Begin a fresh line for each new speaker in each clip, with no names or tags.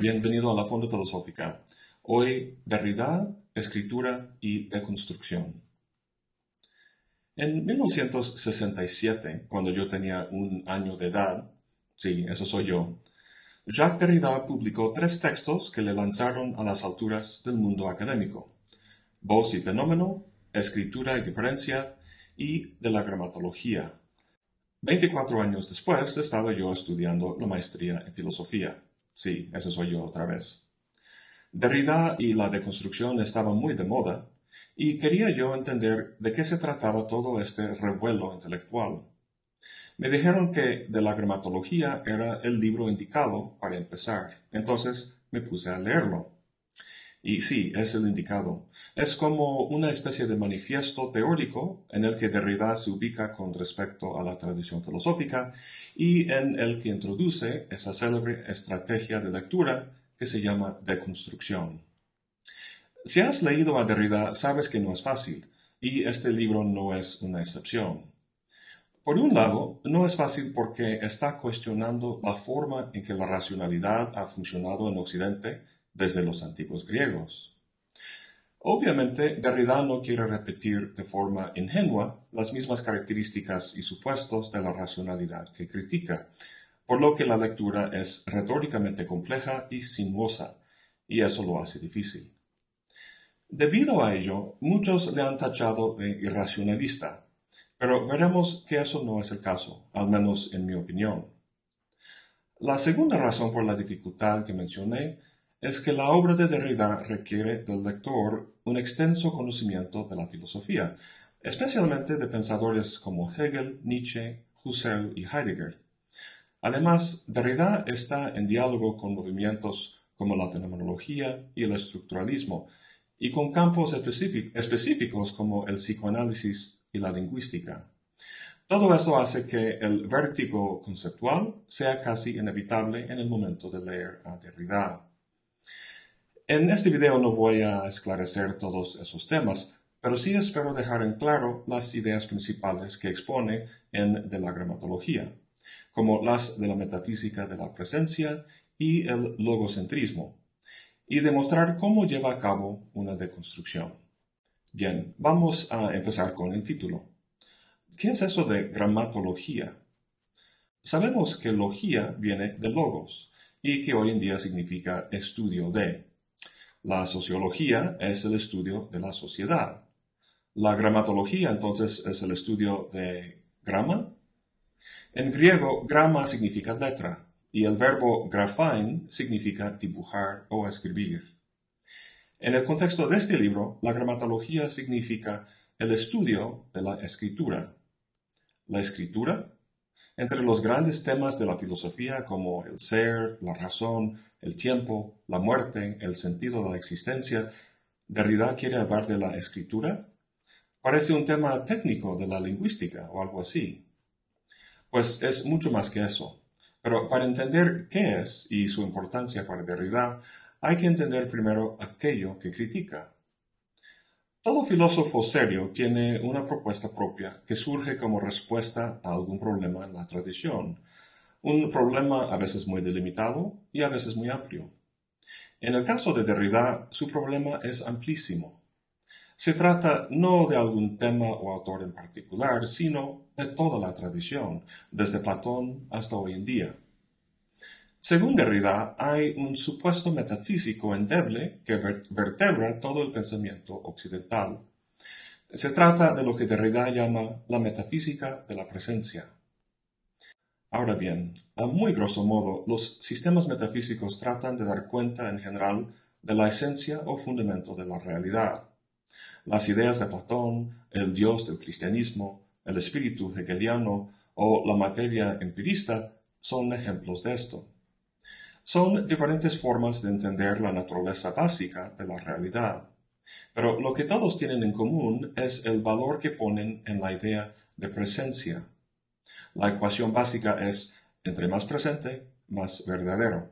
bienvenido a la Fonda Filosófica. Hoy, Derrida, Escritura y Deconstrucción. En 1967, cuando yo tenía un año de edad, sí, eso soy yo, Jacques Derrida publicó tres textos que le lanzaron a las alturas del mundo académico. Voz y fenómeno, Escritura y diferencia, y de la gramatología. Veinticuatro años después estaba yo estudiando la maestría en filosofía. Sí, eso soy yo otra vez. Derrida y la deconstrucción estaban muy de moda, y quería yo entender de qué se trataba todo este revuelo intelectual. Me dijeron que de la gramatología era el libro indicado para empezar, entonces me puse a leerlo. Y sí, es el indicado. Es como una especie de manifiesto teórico en el que Derrida se ubica con respecto a la tradición filosófica y en el que introduce esa célebre estrategia de lectura que se llama deconstrucción. Si has leído a Derrida, sabes que no es fácil, y este libro no es una excepción. Por un lado, no es fácil porque está cuestionando la forma en que la racionalidad ha funcionado en Occidente desde los antiguos griegos. Obviamente, Derrida no quiere repetir de forma ingenua las mismas características y supuestos de la racionalidad que critica, por lo que la lectura es retóricamente compleja y sinuosa, y eso lo hace difícil. Debido a ello, muchos le han tachado de irracionalista, pero veremos que eso no es el caso, al menos en mi opinión. La segunda razón por la dificultad que mencioné es que la obra de Derrida requiere del lector un extenso conocimiento de la filosofía, especialmente de pensadores como Hegel, Nietzsche, Husserl y Heidegger. Además, Derrida está en diálogo con movimientos como la fenomenología y el estructuralismo, y con campos específicos como el psicoanálisis y la lingüística. Todo esto hace que el vértigo conceptual sea casi inevitable en el momento de leer a Derrida. En este video no voy a esclarecer todos esos temas, pero sí espero dejar en claro las ideas principales que expone en De la gramatología, como las de la metafísica de la presencia y el logocentrismo, y demostrar cómo lleva a cabo una deconstrucción. Bien, vamos a empezar con el título. ¿Qué es eso de gramatología? Sabemos que logía viene de logos y que hoy en día significa estudio de. La sociología es el estudio de la sociedad. La gramatología entonces es el estudio de grama. En griego, grama significa letra y el verbo graphein significa dibujar o escribir. En el contexto de este libro, la gramatología significa el estudio de la escritura. La escritura entre los grandes temas de la filosofía como el ser, la razón, el tiempo, la muerte, el sentido de la existencia, Derrida quiere hablar de la escritura. Parece un tema técnico de la lingüística o algo así. Pues es mucho más que eso. Pero para entender qué es y su importancia para Derrida, hay que entender primero aquello que critica. Todo filósofo serio tiene una propuesta propia que surge como respuesta a algún problema en la tradición, un problema a veces muy delimitado y a veces muy amplio. En el caso de Derrida, su problema es amplísimo. Se trata no de algún tema o autor en particular, sino de toda la tradición, desde Platón hasta hoy en día. Según Derrida, hay un supuesto metafísico endeble que vertebra todo el pensamiento occidental. Se trata de lo que Derrida llama la metafísica de la presencia. Ahora bien, a muy grosso modo, los sistemas metafísicos tratan de dar cuenta en general de la esencia o fundamento de la realidad. Las ideas de Platón, el Dios del cristianismo, el espíritu hegeliano o la materia empirista son ejemplos de esto. Son diferentes formas de entender la naturaleza básica de la realidad, pero lo que todos tienen en común es el valor que ponen en la idea de presencia. La ecuación básica es entre más presente, más verdadero.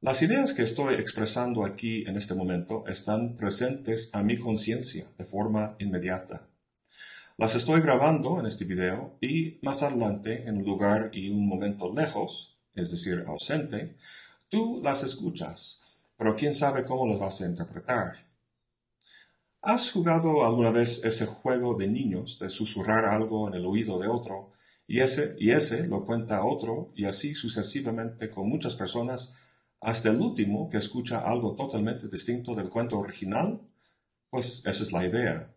Las ideas que estoy expresando aquí en este momento están presentes a mi conciencia de forma inmediata. Las estoy grabando en este video y más adelante, en un lugar y un momento lejos, es decir, ausente, Tú las escuchas, pero quién sabe cómo las vas a interpretar. ¿Has jugado alguna vez ese juego de niños de susurrar algo en el oído de otro y ese, y ese lo cuenta otro y así sucesivamente con muchas personas hasta el último que escucha algo totalmente distinto del cuento original? Pues esa es la idea.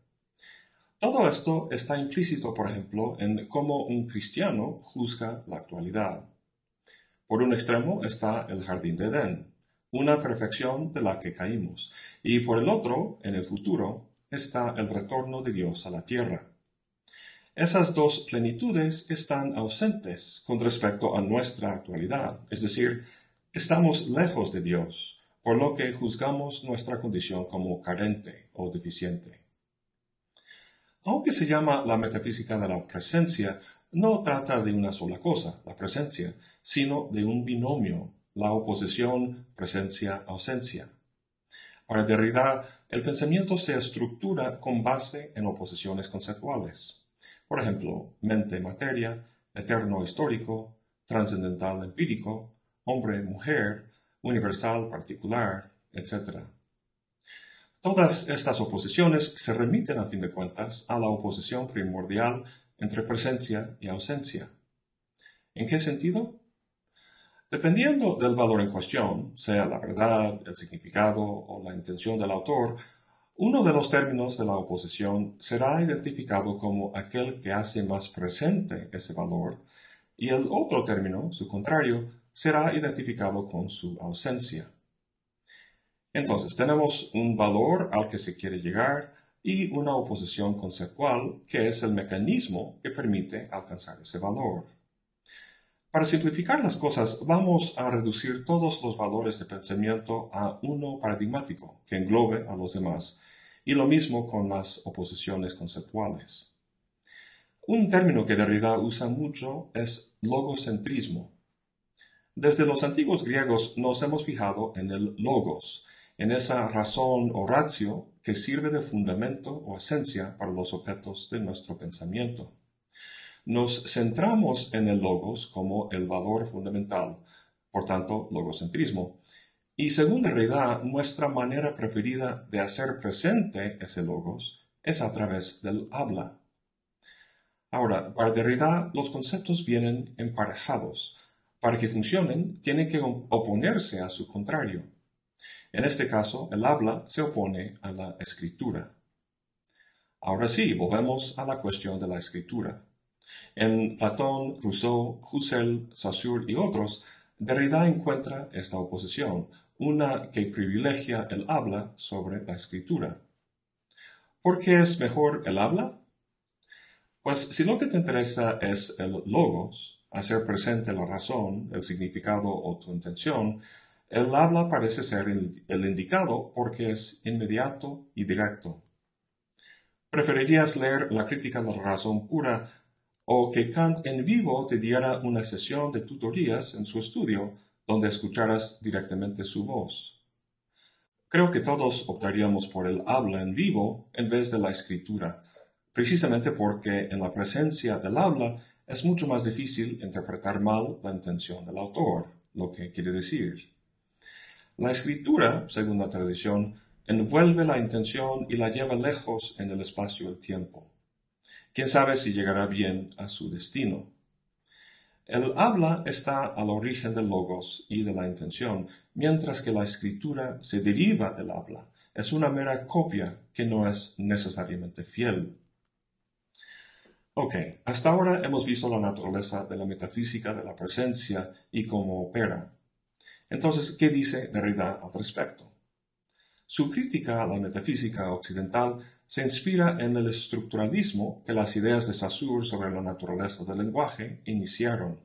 Todo esto está implícito, por ejemplo, en cómo un cristiano juzga la actualidad. Por un extremo está el jardín de Edén, una perfección de la que caímos, y por el otro, en el futuro, está el retorno de Dios a la tierra. Esas dos plenitudes están ausentes con respecto a nuestra actualidad, es decir, estamos lejos de Dios, por lo que juzgamos nuestra condición como carente o deficiente. Aunque se llama la metafísica de la presencia, no trata de una sola cosa, la presencia, sino de un binomio, la oposición presencia-ausencia. Para Derrida, el pensamiento se estructura con base en oposiciones conceptuales. Por ejemplo, mente-materia, eterno-histórico, trascendental-empírico, hombre-mujer, universal-particular, etc. Todas estas oposiciones se remiten a fin de cuentas a la oposición primordial entre presencia y ausencia. ¿En qué sentido? Dependiendo del valor en cuestión, sea la verdad, el significado o la intención del autor, uno de los términos de la oposición será identificado como aquel que hace más presente ese valor y el otro término, su contrario, será identificado con su ausencia. Entonces, tenemos un valor al que se quiere llegar y una oposición conceptual, que es el mecanismo que permite alcanzar ese valor. Para simplificar las cosas, vamos a reducir todos los valores de pensamiento a uno paradigmático que englobe a los demás, y lo mismo con las oposiciones conceptuales. Un término que Derrida usa mucho es logocentrismo. Desde los antiguos griegos nos hemos fijado en el logos, en esa razón o ratio que sirve de fundamento o esencia para los objetos de nuestro pensamiento. Nos centramos en el logos como el valor fundamental, por tanto, logocentrismo, y según Derrida, nuestra manera preferida de hacer presente ese logos es a través del habla. Ahora, para Derrida, los conceptos vienen emparejados. Para que funcionen, tienen que oponerse a su contrario. En este caso, el habla se opone a la escritura. Ahora sí, volvemos a la cuestión de la escritura. En Platón, Rousseau, Husserl, Saussure y otros, Derrida encuentra esta oposición, una que privilegia el habla sobre la escritura. ¿Por qué es mejor el habla? Pues si lo que te interesa es el logos, hacer presente la razón, el significado o tu intención, el habla parece ser el, indicado porque es inmediato y directo. ¿Preferirías leer la crítica de la razón pura o que Kant en vivo te diera una sesión de tutorías en su estudio donde escucharas directamente su voz? Creo que todos optaríamos por el habla en vivo en vez de la escritura, precisamente porque en la presencia del habla es mucho más difícil interpretar mal la intención del autor, lo que quiere decir. La escritura, según la tradición, envuelve la intención y la lleva lejos en el espacio y el tiempo. ¿Quién sabe si llegará bien a su destino? El habla está al origen del logos y de la intención, mientras que la escritura se deriva del habla. Es una mera copia que no es necesariamente fiel. Ok, hasta ahora hemos visto la naturaleza de la metafísica de la presencia y cómo opera. Entonces, ¿qué dice Derrida al respecto? Su crítica a la metafísica occidental se inspira en el estructuralismo que las ideas de Saussure sobre la naturaleza del lenguaje iniciaron.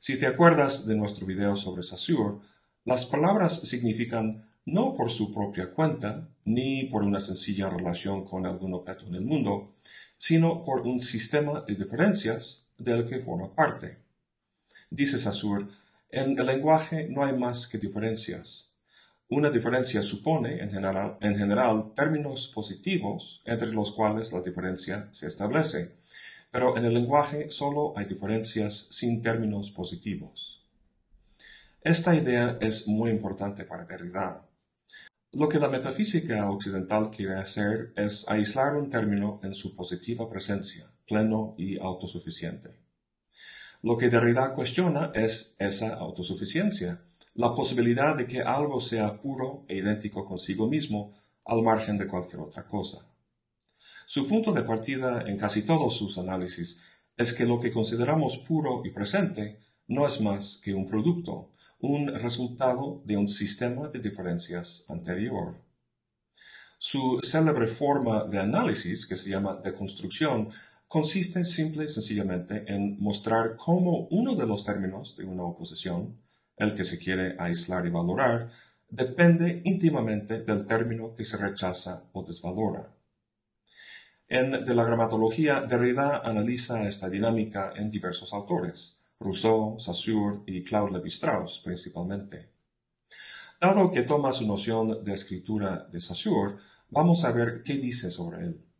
Si te acuerdas de nuestro video sobre Saussure, las palabras significan no por su propia cuenta, ni por una sencilla relación con algún objeto en el mundo, sino por un sistema de diferencias del que forma parte. Dice Saussure, en el lenguaje no hay más que diferencias. Una diferencia supone, en general, términos positivos entre los cuales la diferencia se establece, pero en el lenguaje solo hay diferencias sin términos positivos. Esta idea es muy importante para Derrida. Lo que la metafísica occidental quiere hacer es aislar un término en su positiva presencia, pleno y autosuficiente. Lo que Derrida cuestiona es esa autosuficiencia, la posibilidad de que algo sea puro e idéntico consigo mismo al margen de cualquier otra cosa. Su punto de partida en casi todos sus análisis es que lo que consideramos puro y presente no es más que un producto, un resultado de un sistema de diferencias anterior. Su célebre forma de análisis, que se llama deconstrucción, consiste simple y sencillamente en mostrar cómo uno de los términos de una oposición, el que se quiere aislar y valorar, depende íntimamente del término que se rechaza o desvalora. En De la gramatología, Derrida analiza esta dinámica en diversos autores, Rousseau, Saussure y Claude Lévi-Strauss principalmente. Dado que toma su noción de escritura de Saussure, vamos a ver qué dice sobre él.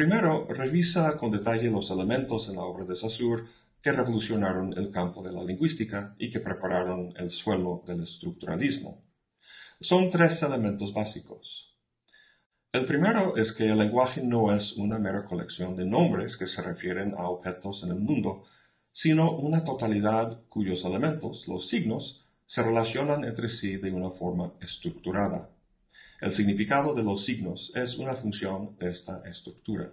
Primero, revisa con detalle los elementos en la obra de Saussure que revolucionaron el campo de la lingüística y que prepararon el suelo del estructuralismo. Son tres elementos básicos. El primero es que el lenguaje no es una mera colección de nombres que se refieren a objetos en el mundo, sino una totalidad cuyos elementos, los signos, se relacionan entre sí de una forma estructurada. El significado de los signos es una función de esta estructura.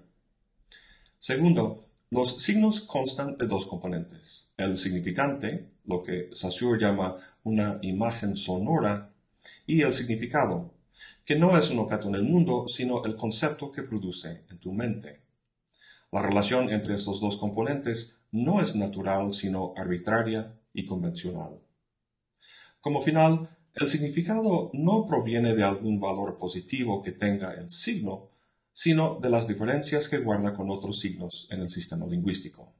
Segundo, los signos constan de dos componentes. El significante, lo que Saussure llama una imagen sonora, y el significado, que no es un objeto en el mundo, sino el concepto que produce en tu mente. La relación entre estos dos componentes no es natural, sino arbitraria y convencional. Como final, el significado no proviene de algún valor positivo que tenga el signo, sino de las diferencias que guarda con otros signos en el sistema lingüístico.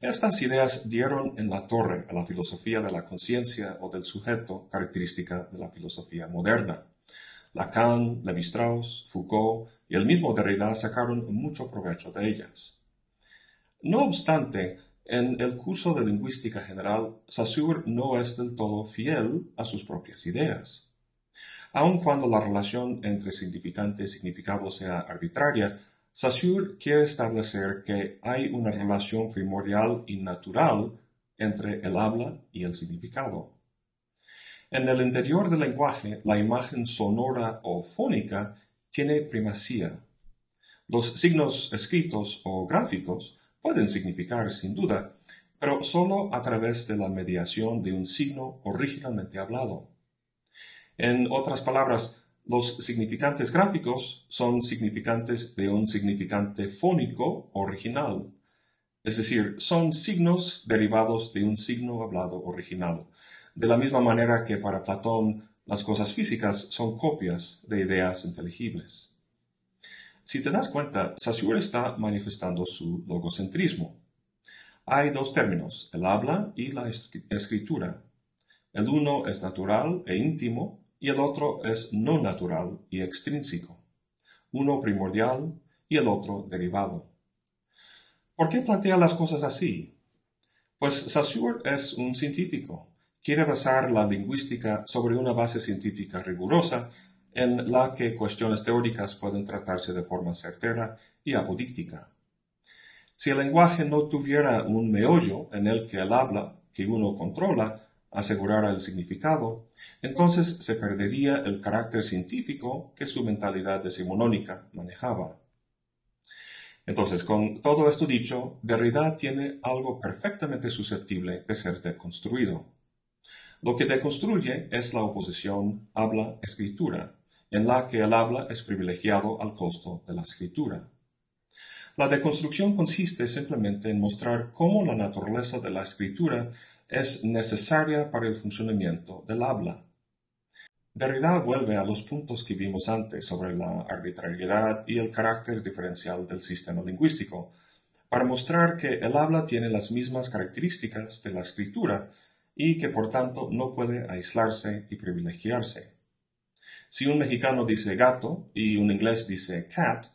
Estas ideas dieron en la torre a la filosofía de la conciencia o del sujeto característica de la filosofía moderna. Lacan, Levi-Strauss, Foucault y el mismo Derrida sacaron mucho provecho de ellas. No obstante, en el curso de lingüística general, Saussure no es del todo fiel a sus propias ideas. Aun cuando la relación entre significante y significado sea arbitraria, Saussure quiere establecer que hay una relación primordial y natural entre el habla y el significado. En el interior del lenguaje, la imagen sonora o fónica tiene primacía. Los signos escritos o gráficos pueden significar sin duda, pero solo a través de la mediación de un signo originalmente hablado. En otras palabras, los significantes gráficos son significantes de un significante fónico original, es decir, son signos derivados de un signo hablado original, de la misma manera que para Platón las cosas físicas son copias de ideas inteligibles. Si te das cuenta, Saussure está manifestando su logocentrismo. Hay dos términos, el habla y la escritura. El uno es natural e íntimo y el otro es no natural y extrínseco, uno primordial y el otro derivado. ¿Por qué plantea las cosas así? Pues Saussure es un científico. Quiere basar la lingüística sobre una base científica rigurosa en la que cuestiones teóricas pueden tratarse de forma certera y apodíctica. Si el lenguaje no tuviera un meollo en el que el habla que uno controla asegurara el significado, entonces se perdería el carácter científico que su mentalidad decimonónica manejaba. Entonces, con todo esto dicho, Derrida tiene algo perfectamente susceptible de ser deconstruido. Lo que deconstruye es la oposición habla-escritura, en la que el habla es privilegiado al costo de la escritura. La deconstrucción consiste simplemente en mostrar cómo la naturaleza de la escritura es necesaria para el funcionamiento del habla. Derrida vuelve a los puntos que vimos antes sobre la arbitrariedad y el carácter diferencial del sistema lingüístico, para mostrar que el habla tiene las mismas características de la escritura y que por tanto no puede aislarse y privilegiarse. Si un mexicano dice gato y un inglés dice cat,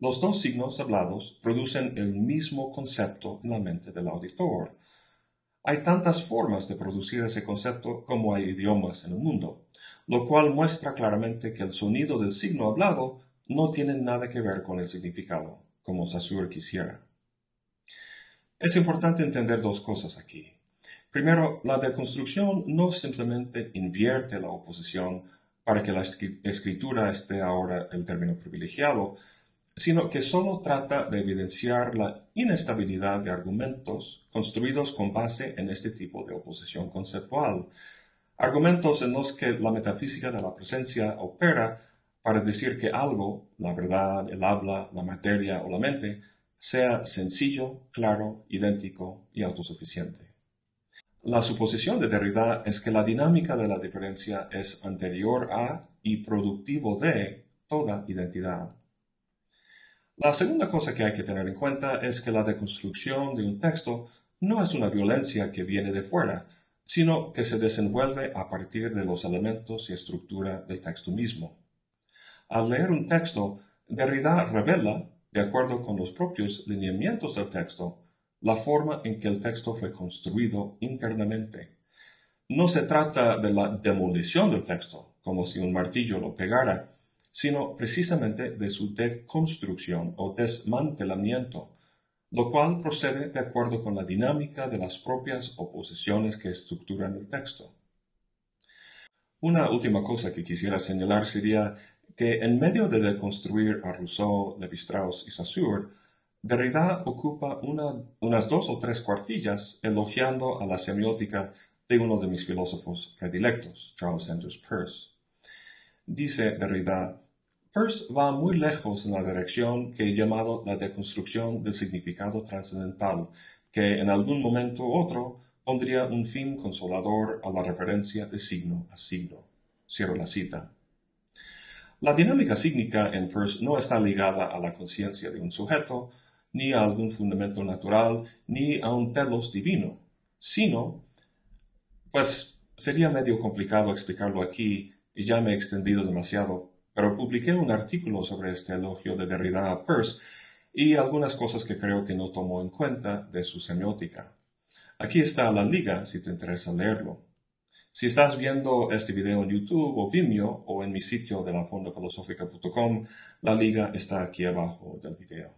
los dos signos hablados producen el mismo concepto en la mente del auditor, Hay tantas formas de producir ese concepto como hay idiomas en el mundo, lo cual muestra claramente que el sonido del signo hablado no tiene nada que ver con el significado, como Saussure quisiera. Es importante entender dos cosas aquí. Primero, la deconstrucción no simplemente invierte la oposición para que la escritura esté ahora el término privilegiado, sino que solo trata de evidenciar la inestabilidad de argumentos construidos con base en este tipo de oposición conceptual, argumentos en los que la metafísica de la presencia opera para decir que algo, la verdad, el habla, la materia o la mente, sea sencillo, claro, idéntico y autosuficiente. La suposición de Derrida es que la dinámica de la diferencia es anterior a y productivo de toda identidad. La segunda cosa que hay que tener en cuenta es que la deconstrucción de un texto no es una violencia que viene de fuera, sino que se desenvuelve a partir de los elementos y estructura del texto mismo. Al leer un texto, Derrida revela, de acuerdo con los propios lineamientos del texto, la forma en que el texto fue construido internamente. No se trata de la demolición del texto, como si un martillo lo pegara, sino precisamente de su deconstrucción o desmantelamiento, lo cual procede de acuerdo con la dinámica de las propias oposiciones que estructuran el texto. Una última cosa que quisiera señalar sería que en medio de deconstruir a Rousseau, Levi-Strauss y Saussure, Derrida ocupa unas dos o tres cuartillas elogiando a la semiótica de uno de mis filósofos predilectos, Charles Sanders Peirce. Dice Derrida, Peirce va muy lejos en la dirección que he llamado la deconstrucción del significado trascendental, que en algún momento u otro pondría un fin consolador a la referencia de signo a signo. Cierro la cita. La dinámica sígnica en Peirce no está ligada a la conciencia de un sujeto, ni a algún fundamento natural, ni a un telos divino, sino, pues sería medio complicado explicarlo aquí y ya me he extendido demasiado, pero publiqué un artículo sobre este elogio de Derrida a Peirce y algunas cosas que creo que no tomó en cuenta de su semiótica. Aquí está la liga si te interesa leerlo. Si estás viendo este video en YouTube o Vimeo o en mi sitio de la fondafilosófica.com, la liga está aquí abajo del video.